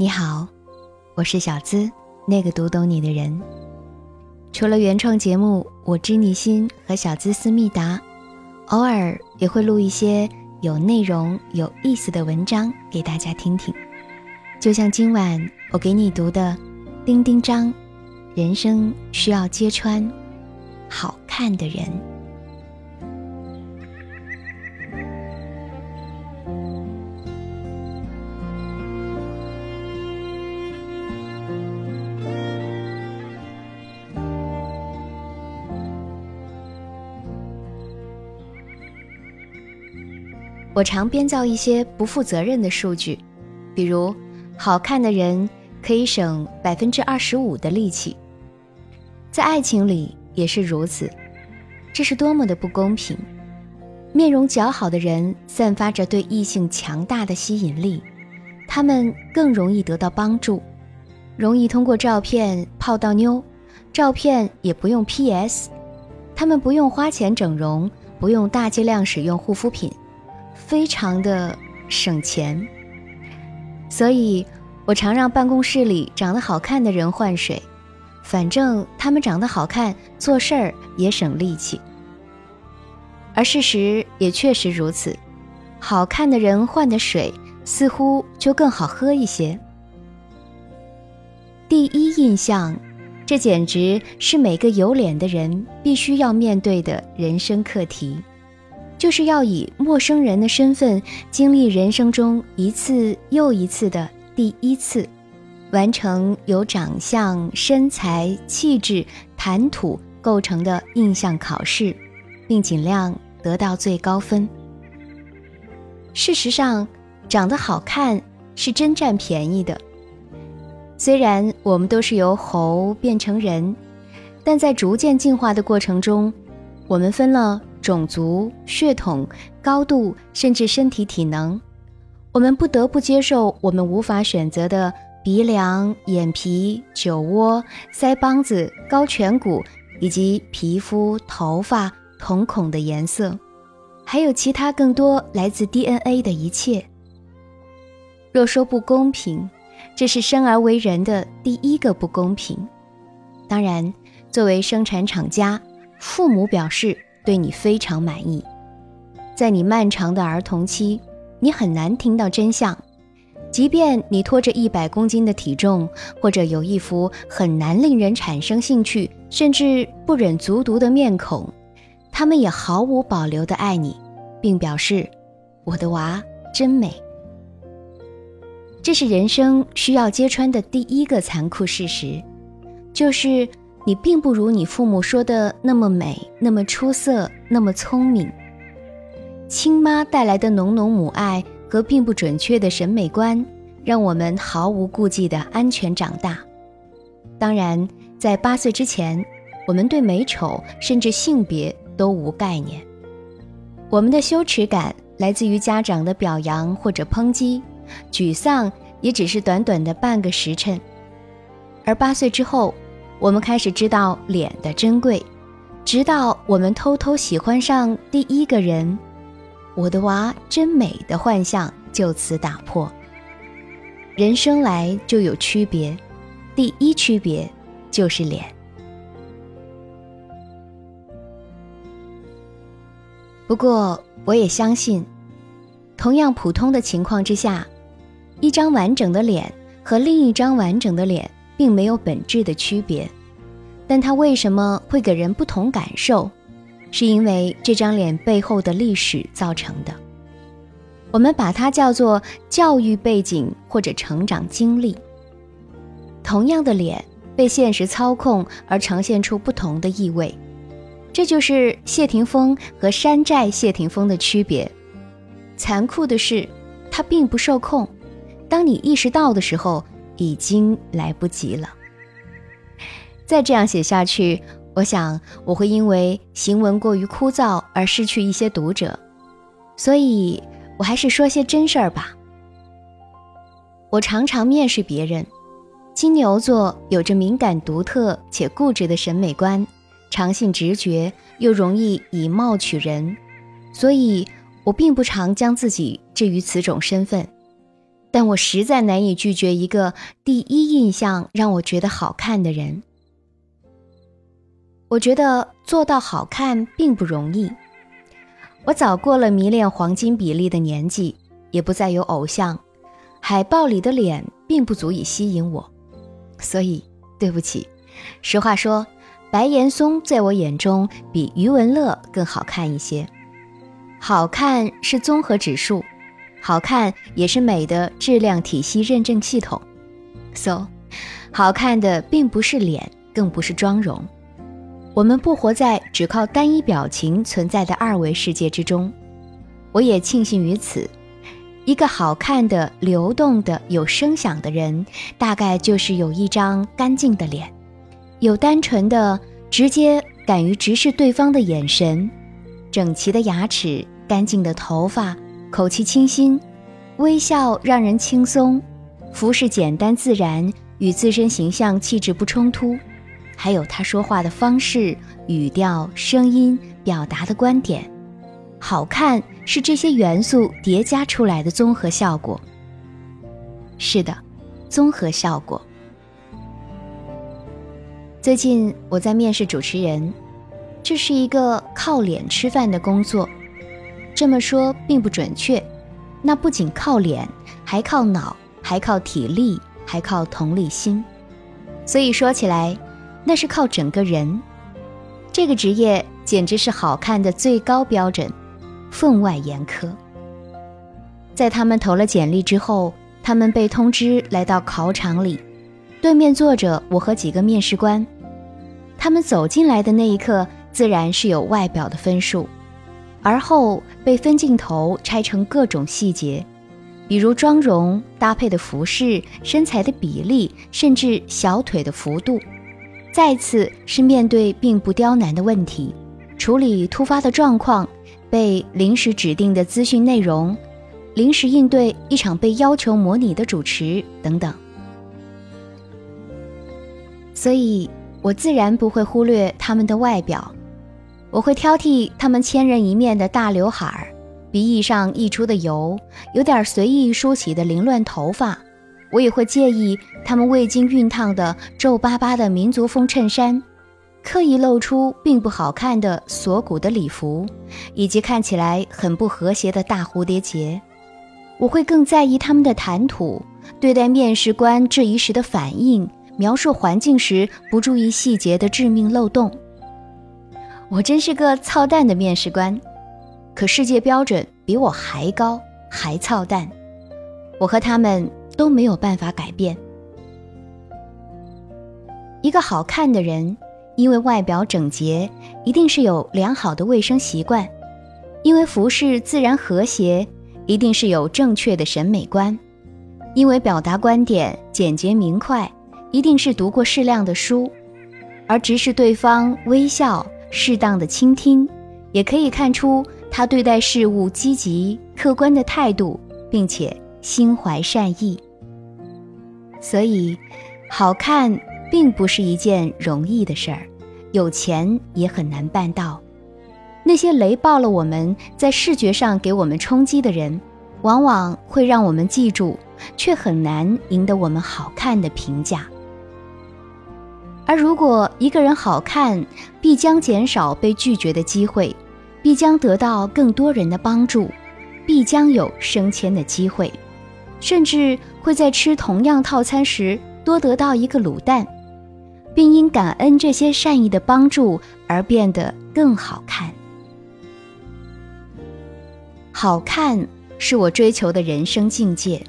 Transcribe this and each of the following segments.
你好，我是小资，那个读懂你的人。除了原创节目《我知你心》和小资思密达，偶尔也会录一些有内容、有意思的文章给大家听听。就像今晚我给你读的《丁丁章》，人生需要揭穿好看的人。我常编造一些不负责任的数据，比如，好看的人可以省百分之二十五的力气。在爱情里也是如此，这是多么的不公平！面容姣好的人散发着对异性强大的吸引力，他们更容易得到帮助，容易通过照片泡到妞，照片也不用 PS，他们不用花钱整容，不用大剂量使用护肤品。非常的省钱，所以我常让办公室里长得好看的人换水，反正他们长得好看，做事儿也省力气。而事实也确实如此，好看的人换的水似乎就更好喝一些。第一印象，这简直是每个有脸的人必须要面对的人生课题。就是要以陌生人的身份经历人生中一次又一次的第一次，完成由长相、身材、气质、谈吐构成的印象考试，并尽量得到最高分。事实上，长得好看是真占便宜的。虽然我们都是由猴变成人，但在逐渐进化的过程中，我们分了。种族、血统、高度，甚至身体体能，我们不得不接受我们无法选择的鼻梁、眼皮、酒窝、腮帮子、高颧骨，以及皮肤、头发、瞳孔的颜色，还有其他更多来自 DNA 的一切。若说不公平，这是生而为人的第一个不公平。当然，作为生产厂家，父母表示。对你非常满意，在你漫长的儿童期，你很难听到真相。即便你拖着一百公斤的体重，或者有一副很难令人产生兴趣，甚至不忍卒读的面孔，他们也毫无保留地爱你，并表示：“我的娃真美。”这是人生需要揭穿的第一个残酷事实，就是。你并不如你父母说的那么美，那么出色，那么聪明。亲妈带来的浓浓母爱和并不准确的审美观，让我们毫无顾忌的安全长大。当然，在八岁之前，我们对美丑甚至性别都无概念。我们的羞耻感来自于家长的表扬或者抨击，沮丧也只是短短的半个时辰。而八岁之后，我们开始知道脸的珍贵，直到我们偷偷喜欢上第一个人，我的娃真美的幻象就此打破。人生来就有区别，第一区别就是脸。不过，我也相信，同样普通的情况之下，一张完整的脸和另一张完整的脸。并没有本质的区别，但它为什么会给人不同感受？是因为这张脸背后的历史造成的。我们把它叫做教育背景或者成长经历。同样的脸被现实操控而呈现出不同的意味，这就是谢霆锋和山寨谢霆锋的区别。残酷的是，它并不受控。当你意识到的时候。已经来不及了。再这样写下去，我想我会因为行文过于枯燥而失去一些读者，所以我还是说些真事儿吧。我常常面试别人，金牛座有着敏感、独特且固执的审美观，常信直觉，又容易以貌取人，所以我并不常将自己置于此种身份。但我实在难以拒绝一个第一印象让我觉得好看的人。我觉得做到好看并不容易。我早过了迷恋黄金比例的年纪，也不再有偶像，海报里的脸并不足以吸引我，所以对不起。实话说，白岩松在我眼中比余文乐更好看一些。好看是综合指数，好看也是美的质量体系认证系统。So，好看的并不是脸，更不是妆容。我们不活在只靠单一表情存在的二维世界之中，我也庆幸于此。一个好看的、流动的、有声响的人，大概就是有一张干净的脸，有单纯的、直接、敢于直视对方的眼神，整齐的牙齿、干净的头发、口气清新，微笑让人轻松，服饰简单自然，与自身形象气质不冲突。还有他说话的方式、语调、声音表达的观点，好看是这些元素叠加出来的综合效果。是的，综合效果。最近我在面试主持人，这是一个靠脸吃饭的工作。这么说并不准确，那不仅靠脸，还靠脑，还靠体力，还靠同理心。所以说起来。那是靠整个人，这个职业简直是好看的最高标准，分外严苛。在他们投了简历之后，他们被通知来到考场里，对面坐着我和几个面试官。他们走进来的那一刻，自然是有外表的分数，而后被分镜头拆成各种细节，比如妆容搭配的服饰、身材的比例，甚至小腿的幅度。再次是面对并不刁难的问题，处理突发的状况，被临时指定的资讯内容，临时应对一场被要求模拟的主持等等。所以，我自然不会忽略他们的外表，我会挑剔他们千人一面的大刘海儿，鼻翼上溢出的油，有点随意梳起的凌乱头发。我也会介意他们未经熨烫的皱巴巴的民族风衬衫，刻意露出并不好看的锁骨的礼服，以及看起来很不和谐的大蝴蝶结。我会更在意他们的谈吐，对待面试官质疑时的反应，描述环境时不注意细节的致命漏洞。我真是个操蛋的面试官，可世界标准比我还高，还操蛋。我和他们。都没有办法改变。一个好看的人，因为外表整洁，一定是有良好的卫生习惯；因为服饰自然和谐，一定是有正确的审美观；因为表达观点简洁明快，一定是读过适量的书。而直视对方、微笑、适当的倾听，也可以看出他对待事物积极、客观的态度，并且心怀善意。所以，好看并不是一件容易的事儿，有钱也很难办到。那些雷爆了我们在视觉上给我们冲击的人，往往会让我们记住，却很难赢得我们好看的评价。而如果一个人好看，必将减少被拒绝的机会，必将得到更多人的帮助，必将有升迁的机会。甚至会在吃同样套餐时多得到一个卤蛋，并因感恩这些善意的帮助而变得更好看。好看是我追求的人生境界，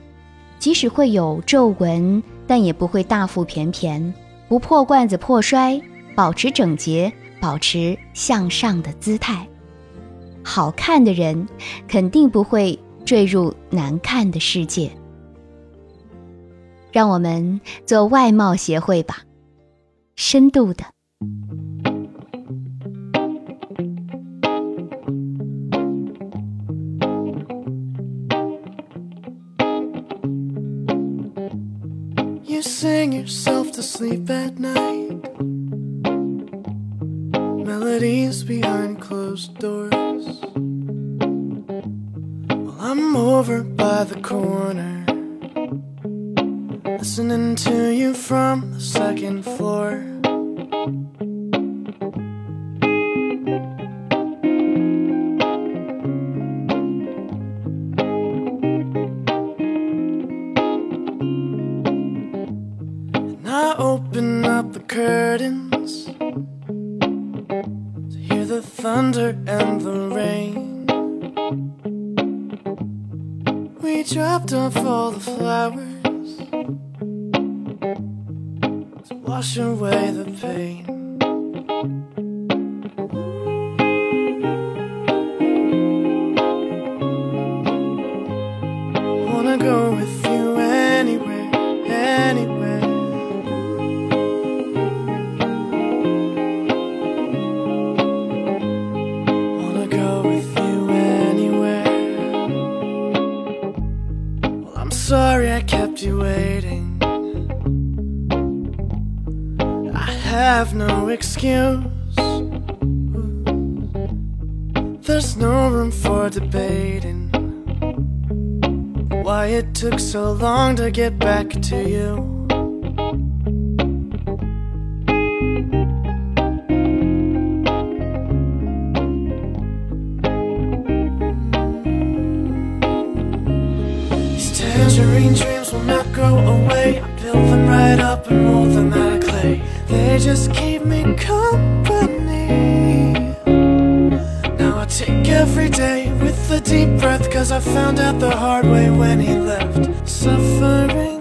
即使会有皱纹，但也不会大腹便便，不破罐子破摔保持整洁保持向上的姿态。好看的人肯定不会坠入难看的世界。让我们做外貌协会吧深度的。to sleep at night. Melodies behind closed doors. Well, I'm over by the corner, listening to you from the second floor. The thunder and the rain. We dropped off all the flowers to wash away the pain. Why it took so long to get back to you. These tangerine dreams will not go away. I build them right up and mold them out of clay. They just keep me company. Now I take every day with a deep breath, cause I found out the hard way when he left. Suffering